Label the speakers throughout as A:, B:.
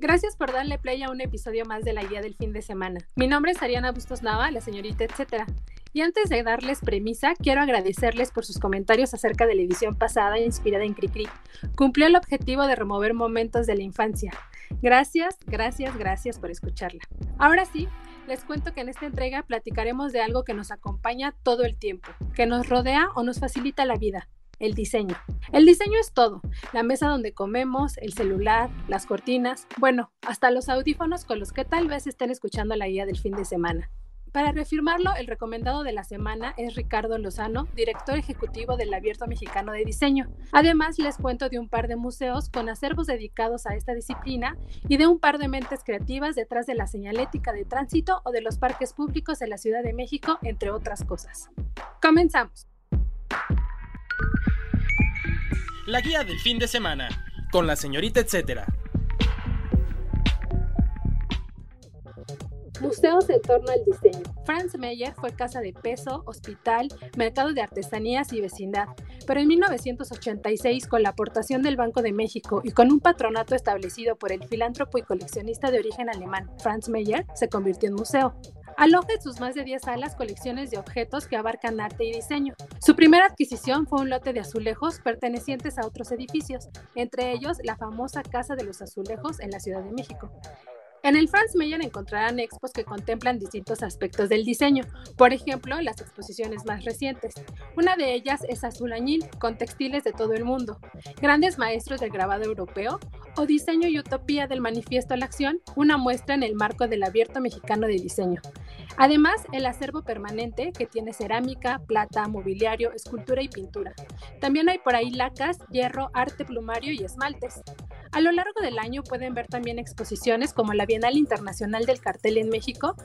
A: Gracias por darle play a un episodio más de la guía del fin de semana. Mi nombre es Ariana Bustos Nava, la señorita etcétera. Y antes de darles premisa, quiero agradecerles por sus comentarios acerca de la edición pasada inspirada en Cricri. Cumplió el objetivo de remover momentos de la infancia. Gracias, gracias, gracias por escucharla. Ahora sí, les cuento que en esta entrega platicaremos de algo que nos acompaña todo el tiempo, que nos rodea o nos facilita la vida, el diseño. El diseño es todo, la mesa donde comemos, el celular, las cortinas, bueno, hasta los audífonos con los que tal vez estén escuchando la guía del fin de semana. Para reafirmarlo, el recomendado de la semana es Ricardo Lozano, director ejecutivo del Abierto Mexicano de Diseño. Además, les cuento de un par de museos con acervos dedicados a esta disciplina y de un par de mentes creativas detrás de la señalética de tránsito o de los parques públicos de la Ciudad de México, entre otras cosas. Comenzamos.
B: La guía del fin de semana, con la señorita etcétera.
A: Museos en torno al diseño. Franz Meyer fue casa de peso, hospital, mercado de artesanías y vecindad, pero en 1986, con la aportación del Banco de México y con un patronato establecido por el filántropo y coleccionista de origen alemán Franz Meyer, se convirtió en museo. Aloja en sus más de 10 salas colecciones de objetos que abarcan arte y diseño. Su primera adquisición fue un lote de azulejos pertenecientes a otros edificios, entre ellos la famosa Casa de los Azulejos en la Ciudad de México. En el Franz Meyer encontrarán expos que contemplan distintos aspectos del diseño, por ejemplo, las exposiciones más recientes. Una de ellas es Azul Añil, con textiles de todo el mundo, grandes maestros del grabado europeo, o Diseño y Utopía del Manifiesto a la Acción, una muestra en el marco del Abierto Mexicano de Diseño. Además, el acervo permanente, que tiene cerámica, plata, mobiliario, escultura y pintura. También hay por ahí lacas, hierro, arte plumario y esmaltes. A lo largo del año pueden ver también exposiciones como la Bienal Internacional del Cartel en México,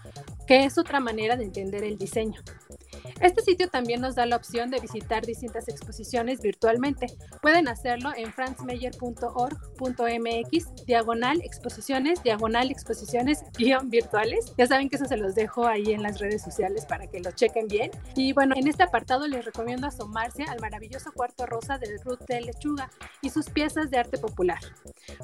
A: que es otra manera de entender el diseño. Este sitio también nos da la opción de visitar distintas exposiciones virtualmente. Pueden hacerlo en franzmeyer.org.mx, diagonal exposiciones, diagonal exposiciones guion virtuales. Ya saben que eso se los dejo ahí en las redes sociales para que lo chequen bien. Y bueno, en este apartado les recomiendo asomarse al maravilloso cuarto rosa del Ruth de Lechuga y sus piezas de arte popular.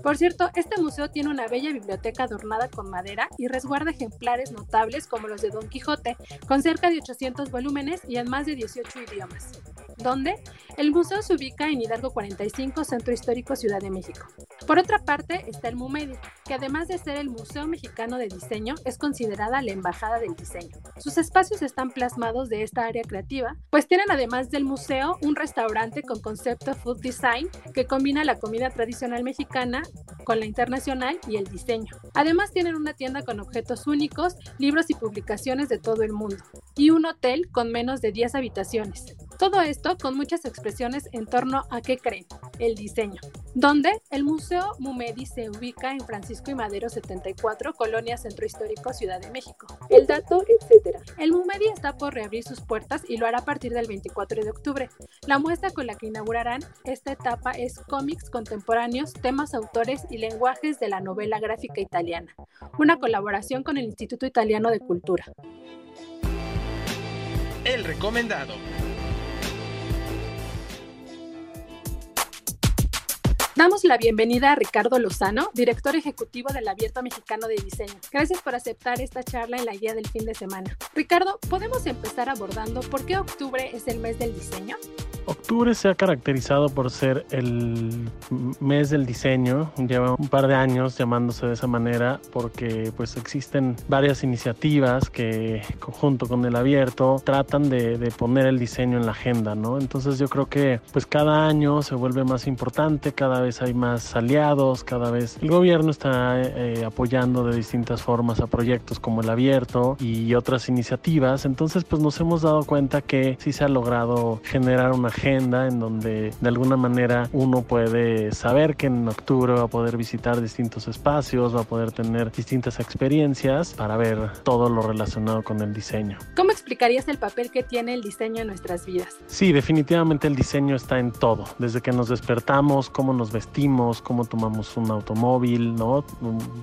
A: Por cierto, este museo tiene una bella biblioteca adornada con madera y resguarda ejemplares notables como los de Don Quijote, con cerca de 800 volúmenes y en más de 18 idiomas. ¿Dónde? El museo se ubica en Hidalgo 45, Centro Histórico Ciudad de México. Por otra parte está el MUMEDI, que además de ser el Museo Mexicano de Diseño, es considerada la Embajada del Diseño. Sus espacios están plasmados de esta área creativa, pues tienen además del museo un restaurante con concepto food design que combina la comida tradicional mexicana con la internacional y el diseño. Además tienen una tienda con objetos únicos, libros y publicaciones de todo el mundo, y un hotel con menos de 10 habitaciones. Todo esto con muchas expresiones en torno a qué creen, el diseño. Donde el Museo Mumedi se ubica en Francisco y Madero 74, Colonia Centro Histórico, Ciudad de México. El dato, etc. El Mumedi está por reabrir sus puertas y lo hará a partir del 24 de octubre. La muestra con la que inaugurarán esta etapa es cómics contemporáneos, temas, autores y lenguajes de la novela gráfica italiana, una colaboración con el Instituto Italiano de Cultura.
B: El recomendado.
A: Damos la bienvenida a Ricardo Lozano, director ejecutivo del Abierto Mexicano de Diseño. Gracias por aceptar esta charla en la guía del fin de semana. Ricardo, ¿podemos empezar abordando por qué octubre es el mes del diseño?
C: Octubre se ha caracterizado por ser el mes del diseño, lleva un par de años llamándose de esa manera porque pues existen varias iniciativas que junto con el abierto tratan de, poner el diseño en la agenda, ¿no? Entonces yo creo que pues cada año se vuelve más importante, cada vez hay más aliados, cada vez el gobierno está eh, apoyando de distintas formas a proyectos como el abierto y otras iniciativas, entonces pues nos hemos dado cuenta que sí se ha logrado generar una agenda en donde de alguna manera uno puede saber que en octubre va a poder visitar distintos espacios, va a poder tener distintas experiencias para ver todo lo relacionado con el diseño.
A: ¿Cómo explicarías el papel que tiene el diseño en nuestras vidas?
C: Sí, definitivamente el diseño está en todo, desde que nos despertamos, cómo nos vestimos, cómo tomamos un automóvil, ¿no?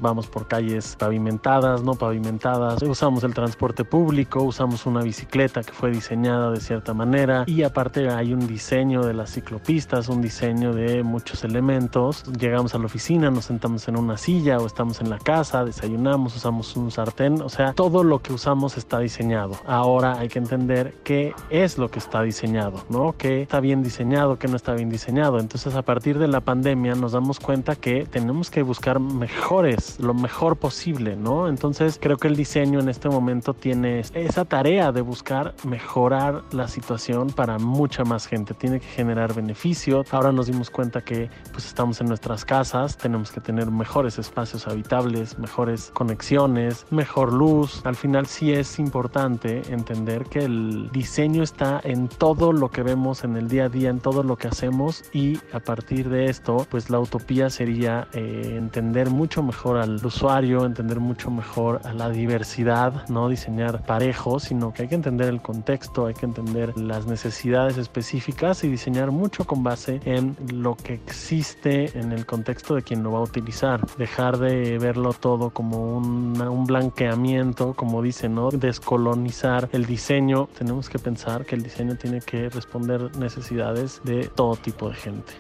C: Vamos por calles pavimentadas, no pavimentadas, usamos el transporte público, usamos una bicicleta que fue diseñada de cierta manera y aparte hay un diseño de las ciclopistas, un diseño de muchos elementos. Llegamos a la oficina, nos sentamos en una silla o estamos en la casa, desayunamos, usamos un sartén, o sea, todo lo que usamos está diseñado. Ahora hay que entender qué es lo que está diseñado, ¿no? ¿Qué está bien diseñado, qué no está bien diseñado? Entonces, a partir de la pandemia nos damos cuenta que tenemos que buscar mejores, lo mejor posible, ¿no? Entonces, creo que el diseño en este momento tiene esa tarea de buscar mejorar la situación para mucha más gente. Tiene que generar beneficio. Ahora nos dimos cuenta que pues estamos en nuestras casas, tenemos que tener mejores espacios habitables, mejores conexiones, mejor luz. Al final sí es importante entender que el diseño está en todo lo que vemos en el día a día, en todo lo que hacemos y a partir de esto, pues la utopía sería eh, entender mucho mejor al usuario, entender mucho mejor a la diversidad, no diseñar parejo, sino que hay que entender el contexto, hay que entender las necesidades específicas y diseñar mucho con base en lo que existe en el contexto de quien lo va a utilizar. Dejar de verlo todo como un blanqueamiento, como dicen, ¿no? Descolonizar el diseño. Tenemos que pensar que el diseño tiene que responder necesidades de todo tipo de gente.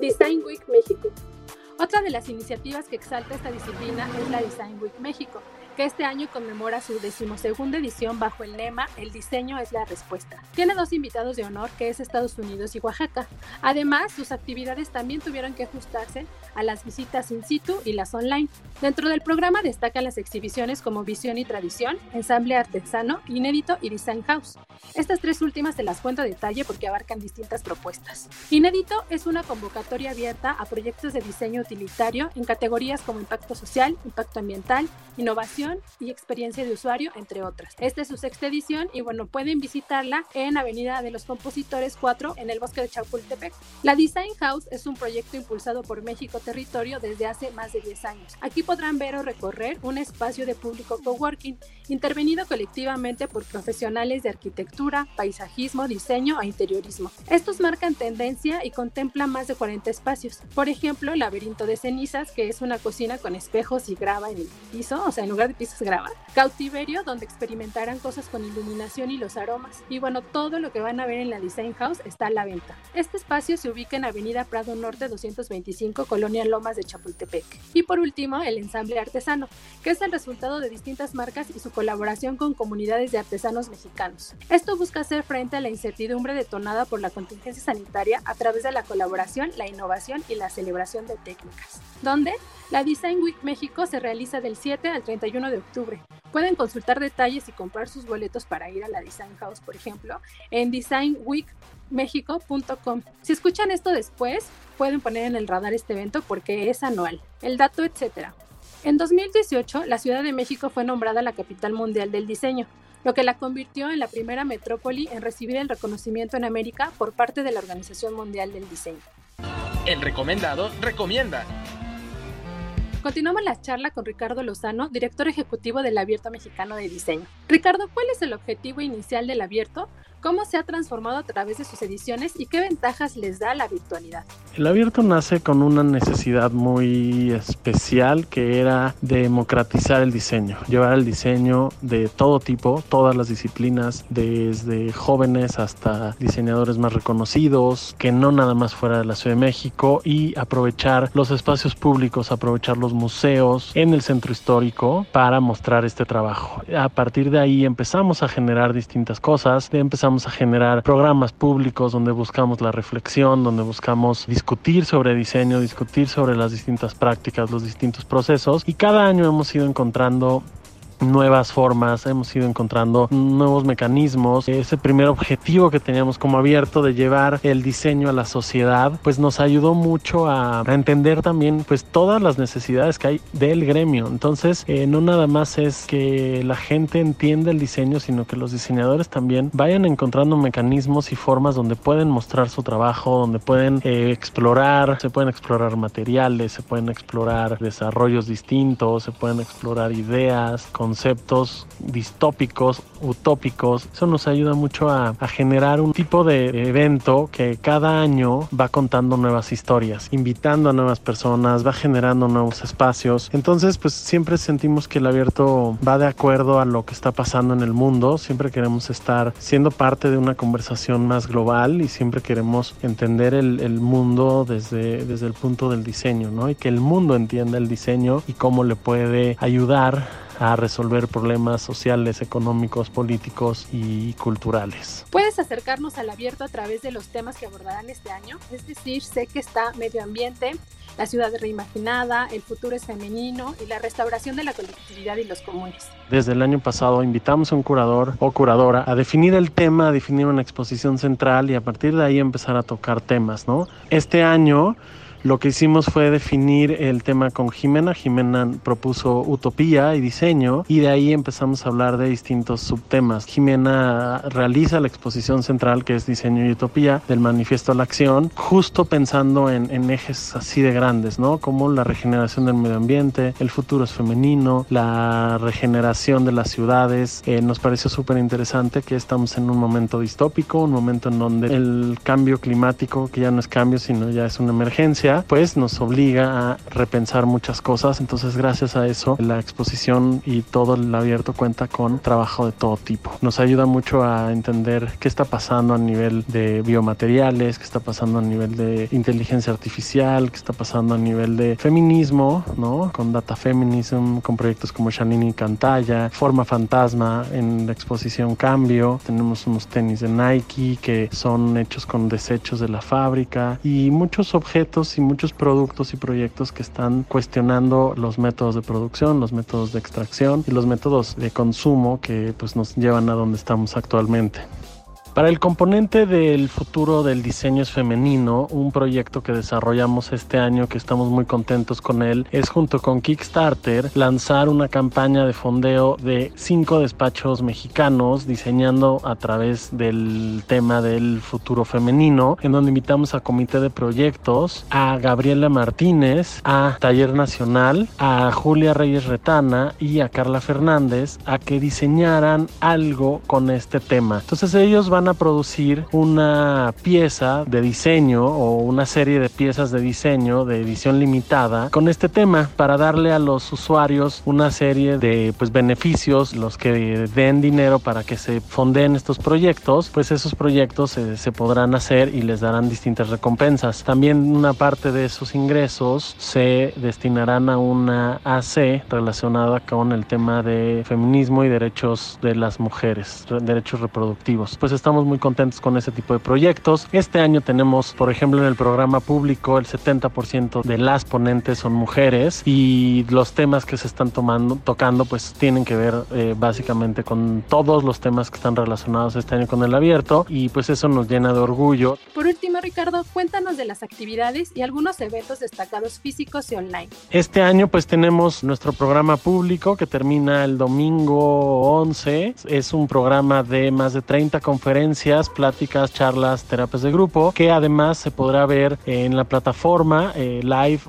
A: Design Week México. Otra de las iniciativas que exalta esta disciplina es la Design Week México, que este año conmemora su decimosegunda edición bajo el lema El diseño es la respuesta. Tiene dos invitados de honor, que es Estados Unidos y Oaxaca. Además, sus actividades también tuvieron que ajustarse a las visitas in situ y las online. Dentro del programa destacan las exhibiciones como Visión y Tradición, Ensamble Artesano, Inédito y Design House. Estas tres últimas te las cuento a detalle porque abarcan distintas propuestas. Inédito es una convocatoria abierta a proyectos de diseño utilitario en categorías como impacto social, impacto ambiental, innovación, y experiencia de usuario, entre otras. Esta es su sexta edición y bueno, pueden visitarla en Avenida de los Compositores 4 en el bosque de Chapultepec. La Design House es un proyecto impulsado por México Territorio desde hace más de 10 años. Aquí podrán ver o recorrer un espacio de público coworking intervenido colectivamente por profesionales de arquitectura, paisajismo, diseño e interiorismo. Estos marcan tendencia y contemplan más de 40 espacios. Por ejemplo, el laberinto de cenizas, que es una cocina con espejos y grava en el piso, o sea, en lugar de pisos grava. Cautiverio, donde experimentarán cosas con iluminación y los aromas. Y bueno, todo lo que van a ver en la Design House está a la venta. Este espacio se ubica en Avenida Prado Norte 225, Colonia Lomas de Chapultepec. Y por último, el ensamble artesano, que es el resultado de distintas marcas y su colaboración con comunidades de artesanos mexicanos. Esto busca hacer frente a la incertidumbre detonada por la contingencia sanitaria a través de la colaboración, la innovación y la celebración de técnicas. Donde la Design Week México se realiza del 7 al 31 de octubre. Pueden consultar detalles y comprar sus boletos para ir a la Design House, por ejemplo, en designweekmexico.com. Si escuchan esto después, pueden poner en el radar este evento porque es anual. El dato, etcétera. En 2018, la Ciudad de México fue nombrada la capital mundial del diseño, lo que la convirtió en la primera metrópoli en recibir el reconocimiento en América por parte de la Organización Mundial del Diseño.
B: El recomendado recomienda.
A: Continuamos la charla con Ricardo Lozano, director ejecutivo del Abierto Mexicano de Diseño. Ricardo, ¿cuál es el objetivo inicial del Abierto? Cómo se ha transformado a través de sus ediciones y qué ventajas les da la virtualidad.
C: El abierto nace con una necesidad muy especial que era democratizar el diseño, llevar el diseño de todo tipo, todas las disciplinas, desde jóvenes hasta diseñadores más reconocidos, que no nada más fuera de la Ciudad de México y aprovechar los espacios públicos, aprovechar los museos en el centro histórico para mostrar este trabajo. A partir de ahí empezamos a generar distintas cosas, empezamos a generar programas públicos donde buscamos la reflexión, donde buscamos discutir sobre diseño, discutir sobre las distintas prácticas, los distintos procesos. Y cada año hemos ido encontrando nuevas formas, hemos ido encontrando nuevos mecanismos. Ese primer objetivo que teníamos como abierto de llevar el diseño a la sociedad, pues nos ayudó mucho a, entender también pues todas las necesidades que hay del gremio. Entonces, eh, no nada más es que la gente entienda el diseño, sino que los diseñadores también vayan encontrando mecanismos y formas donde pueden mostrar su trabajo, donde pueden eh, explorar, se pueden explorar materiales, se pueden explorar desarrollos distintos, se pueden explorar ideas, conceptos distópicos, utópicos. Eso nos ayuda mucho a, generar un tipo de evento que cada año va contando nuevas historias, invitando a nuevas personas, va generando nuevos espacios. Entonces, pues siempre sentimos que el abierto va de acuerdo a lo que está pasando en el mundo. Siempre queremos estar siendo parte de una conversación más global y siempre queremos entender el, el mundo desde, desde el punto del diseño, ¿no? Y que el mundo entienda el diseño y cómo le puede ayudar a resolver problemas sociales, económicos, políticos y culturales.
A: Puedes acercarnos al abierto a través de los temas que abordarán este año, es decir, sé que está medio ambiente, la ciudad reimaginada, el futuro es femenino y la restauración de la colectividad y los comunes.
C: Desde el año pasado invitamos a un curador o curadora a definir el tema, a definir una exposición central y a partir de ahí empezar a tocar temas, ¿no? Este año lo que hicimos fue definir el tema con Jimena. Jimena propuso utopía y diseño y de ahí empezamos a hablar de distintos subtemas. Jimena realiza la exposición central que es diseño y utopía del manifiesto a la acción, justo pensando en, ejes así de grandes, ¿no? Como la regeneración del medio ambiente, el futuro es femenino, la regeneración de las ciudades. Eh, nos pareció súper interesante que estamos en un momento distópico, un momento en donde el cambio climático, que ya no es cambio, sino ya es una emergencia, pues nos obliga a repensar muchas cosas. Entonces, gracias a eso, la exposición y todo el abierto cuenta con trabajo de todo tipo. Nos ayuda mucho a entender qué está pasando a nivel de biomateriales, qué está pasando a nivel de inteligencia artificial, qué está pasando a nivel de feminismo, ¿no? Con Data Feminism, con proyectos como Shanini Cantalla, Forma Fantasma en la exposición Cambio. Tenemos unos tenis de Nike que son hechos con desechos de la fábrica y muchos objetos y muchos productos y proyectos que están cuestionando los métodos de producción, los métodos de extracción y los métodos de consumo que pues nos llevan a donde estamos actualmente. Para el componente del futuro del diseño es femenino, un proyecto que desarrollamos este año que estamos muy contentos con él es junto con Kickstarter lanzar una campaña de fondeo de cinco despachos mexicanos diseñando a través del tema del futuro femenino, en donde invitamos a Comité de Proyectos, a Gabriela Martínez, a Taller Nacional, a Julia Reyes Retana y a Carla Fernández a que diseñaran algo con este tema. Entonces ellos van a producir una pieza de diseño o una serie de piezas de diseño de edición limitada con este tema para darle a los usuarios una serie de pues beneficios, los que den dinero para que se fonden estos proyectos, pues esos proyectos se, se podrán hacer y les darán distintas recompensas. También una parte de esos ingresos se destinarán a una AC relacionada con el tema de feminismo y derechos de las mujeres, derechos reproductivos. Pues estamos muy contentos con ese tipo de proyectos. Este año tenemos, por ejemplo, en el programa público, el 70% de las ponentes son mujeres y los temas que se están tomando, tocando, pues tienen que ver eh, básicamente con todos los temas que están relacionados este año con el abierto y pues eso nos llena de orgullo.
A: Por último, Ricardo, cuéntanos de las actividades y algunos eventos destacados físicos y online.
C: Este año pues tenemos nuestro programa público que termina el domingo 11. Es un programa de más de 30 conferencias pláticas, charlas, terapias de grupo, que además se podrá ver en la plataforma eh, live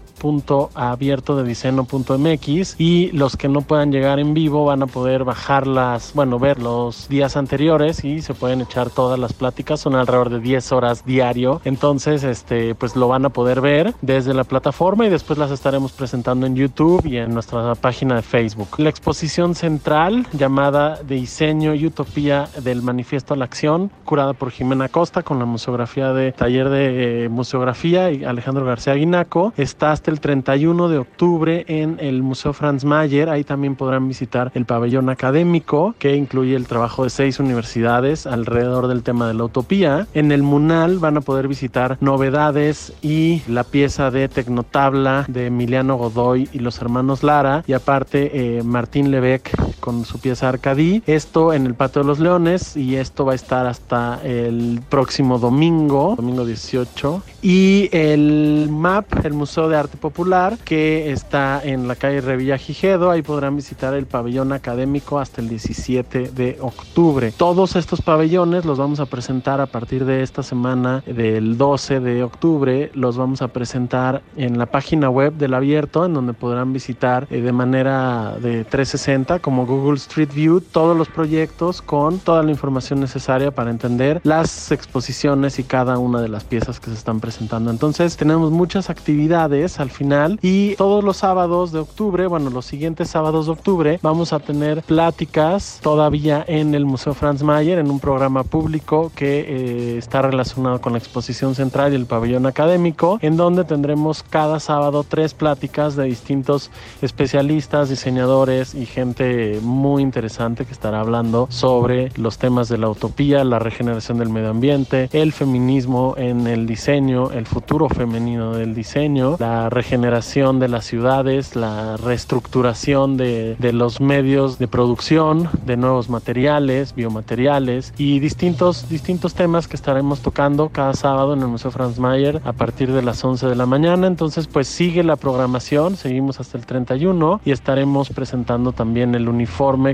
C: diseño.mx y los que no puedan llegar en vivo van a poder bajarlas, bueno, ver los días anteriores y se pueden echar todas las pláticas, son alrededor de 10 horas diario, entonces este pues lo van a poder ver desde la plataforma y después las estaremos presentando en YouTube y en nuestra página de Facebook. La exposición central llamada Diseño y Utopía del Manifiesto a la Acción, curada por Jimena Costa con la museografía de Taller de eh, Museografía y Alejandro García Guinaco, está hasta el 31 de octubre en el Museo Franz Mayer. Ahí también podrán visitar el pabellón académico que incluye el trabajo de seis universidades alrededor del tema de la utopía. En el Munal van a poder visitar novedades y la pieza de Tecnotabla de Emiliano Godoy y los hermanos Lara. Y aparte, eh, Martín Lebec con su pieza Arcadí. Esto en el Patio de los Leones y esto va a estar hasta el próximo domingo, domingo 18. Y el MAP, el Museo de Arte Popular, que está en la calle Revilla Gijedo, ahí podrán visitar el pabellón académico hasta el 17 de octubre. Todos estos pabellones los vamos a presentar a partir de esta semana del 12 de octubre, los vamos a presentar en la página web del abierto, en donde podrán visitar eh, de manera de 360 como Google Street View todos los proyectos con toda la información necesaria para entender las exposiciones y cada una de las piezas que se están presentando. Entonces tenemos muchas actividades al final y todos los sábados de octubre, bueno, los siguientes sábados de octubre vamos a tener pláticas todavía en el Museo Franz Mayer en un programa público que eh, está relacionado con la exposición central y el pabellón académico, en donde tendremos cada sábado tres pláticas de distintos especialistas, diseñadores y gente muy interesante que estará hablando sobre los temas de la utopía, la regeneración del medio ambiente, el feminismo en el diseño, el futuro femenino del diseño, la regeneración de las ciudades, la reestructuración de, de los medios de producción, de nuevos materiales, biomateriales y distintos, distintos temas que estaremos tocando cada sábado en el Museo Franz Mayer a partir de las 11 de la mañana. Entonces, pues sigue la programación, seguimos hasta el 31 y estaremos presentando también el uniforme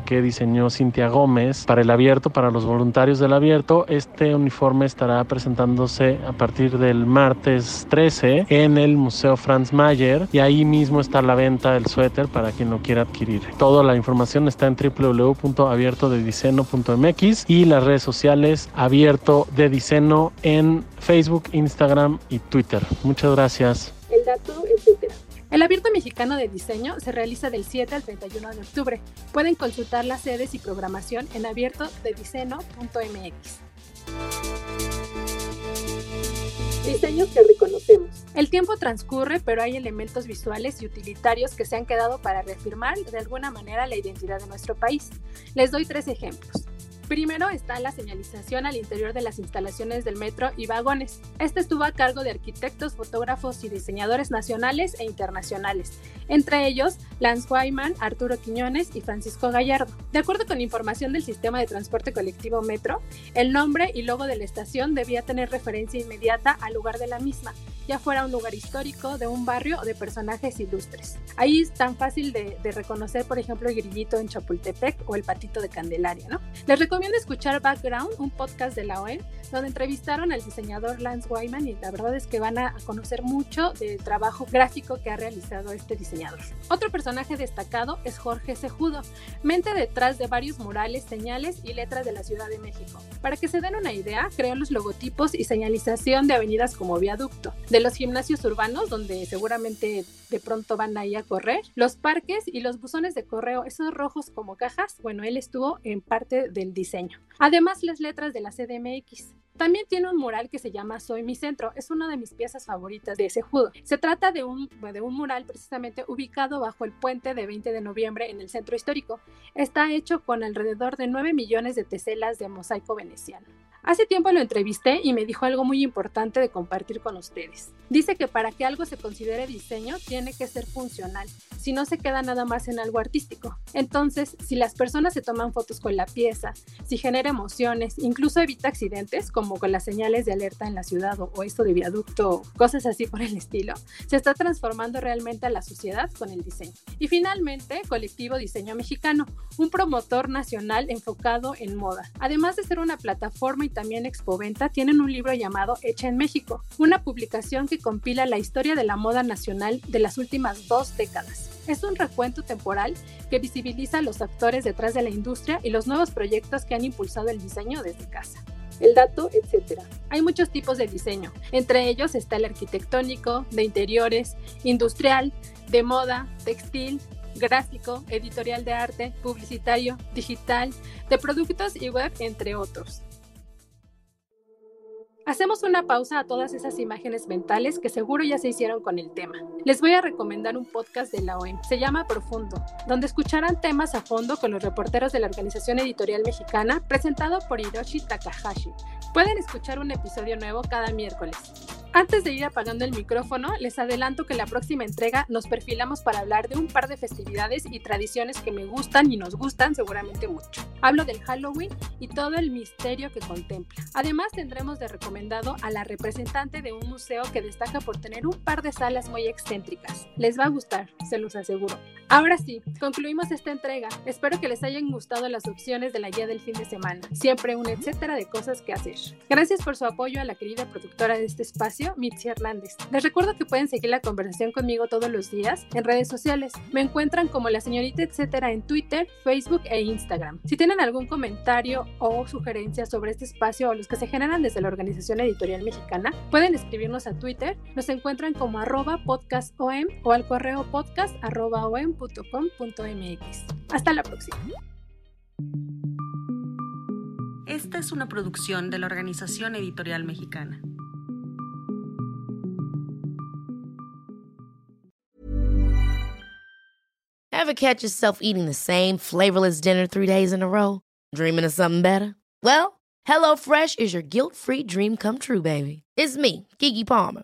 C: que diseñó Cintia Gómez para el abierto, para los voluntarios del abierto. Este uniforme estará presentándose a partir del martes 13 en el Museo Franz Mayer y ahí mismo está la venta del suéter para quien lo quiera adquirir. Toda la información está en www.abiertodediceno.mx y las redes sociales Abierto de Diceno en Facebook, Instagram y Twitter. Muchas gracias.
A: El dato, etcétera. El Abierto Mexicano de Diseño se realiza del 7 al 31 de octubre. Pueden consultar las sedes y programación en abiertodediceno.mx. Diseños que reconocemos. El tiempo transcurre, pero hay elementos visuales y utilitarios que se han quedado para reafirmar de alguna manera la identidad de nuestro país. Les doy tres ejemplos. Primero está la señalización al interior de las instalaciones del metro y vagones. Este estuvo a cargo de arquitectos, fotógrafos y diseñadores nacionales e internacionales, entre ellos Lance Wyman, Arturo Quiñones y Francisco Gallardo. De acuerdo con información del sistema de transporte colectivo Metro, el nombre y logo de la estación debía tener referencia inmediata al lugar de la misma, ya fuera un lugar histórico, de un barrio o de personajes ilustres. Ahí es tan fácil de, de reconocer, por ejemplo, el grillito en Chapultepec o el patito de Candelaria, ¿no? Les recomiendo escuchar Background, un podcast de la OEM, donde entrevistaron al diseñador Lance Wyman y la verdad es que van a conocer mucho del trabajo gráfico que ha realizado este diseñador. Otro personaje destacado es Jorge Sejudo, mente detrás de varios murales, señales y letras de la Ciudad de México. Para que se den una idea, creó los logotipos y señalización de avenidas como Viaducto, de los gimnasios urbanos, donde seguramente de pronto van ahí a correr, los parques y los buzones de correo, esos rojos como cajas, bueno, él estuvo en parte del diseño. Además, las letras de la CDMX. También tiene un mural que se llama Soy mi centro. Es una de mis piezas favoritas de ese judo. Se trata de un, de un mural precisamente ubicado bajo el puente de 20 de noviembre en el centro histórico. Está hecho con alrededor de 9 millones de teselas de mosaico veneciano. Hace tiempo lo entrevisté y me dijo algo muy importante de compartir con ustedes. Dice que para que algo se considere diseño tiene que ser funcional, si no se queda nada más en algo artístico. Entonces, si las personas se toman fotos con la pieza, si genera emociones, incluso evita accidentes, como con las señales de alerta en la ciudad o, esto de viaducto, cosas así por el estilo, se está transformando realmente a la sociedad con el diseño. Y finalmente, Colectivo Diseño Mexicano, un promotor nacional enfocado en moda. Además de ser una plataforma también Expoventa tienen un libro llamado Hecha en México, una publicación que compila la historia de la moda nacional de las últimas dos décadas. Es un recuento temporal que visibiliza los actores detrás de la industria y los nuevos proyectos que han impulsado el diseño desde casa el dato, etc. Hay muchos tipos de diseño, entre ellos está el arquitectónico, de interiores, industrial, de moda, textil, gráfico, editorial de arte, publicitario, digital, de productos y web, entre otros. Hacemos una pausa a todas esas imágenes mentales que seguro ya se hicieron con el tema. Les voy a recomendar un podcast de la OEM, se llama Profundo, donde escucharán temas a fondo con los reporteros de la Organización Editorial Mexicana, presentado por Hiroshi Takahashi. Pueden escuchar un episodio nuevo cada miércoles. Antes de ir apagando el micrófono, les adelanto que la próxima entrega nos perfilamos para hablar de un par de festividades y tradiciones que me gustan y nos gustan seguramente mucho. Hablo del Halloween y todo el misterio que contempla. Además tendremos de recomendado a la representante de un museo que destaca por tener un par de salas muy excéntricas. Les va a gustar, se los aseguro. Ahora sí, concluimos esta entrega. Espero que les hayan gustado las opciones de la guía del fin de semana. Siempre un etcétera de cosas que hacer. Gracias por su apoyo a la querida productora de este espacio Mitzi Hernández. Les recuerdo que pueden seguir la conversación conmigo todos los días en redes sociales. Me encuentran como la señorita etcétera en Twitter, Facebook e Instagram. Si tienen algún comentario o sugerencia sobre este espacio o los que se generan desde la Organización Editorial Mexicana, pueden escribirnos a Twitter. Nos encuentran como arroba podcastom o al correo podcast Hasta la próxima.
D: Esta es una producción de la Organización Editorial Mexicana.
E: Ever catch yourself eating the same flavorless dinner three days in a row? Dreaming of something better? Well, HelloFresh is your guilt-free dream come true, baby. It's me, Kiki Palmer.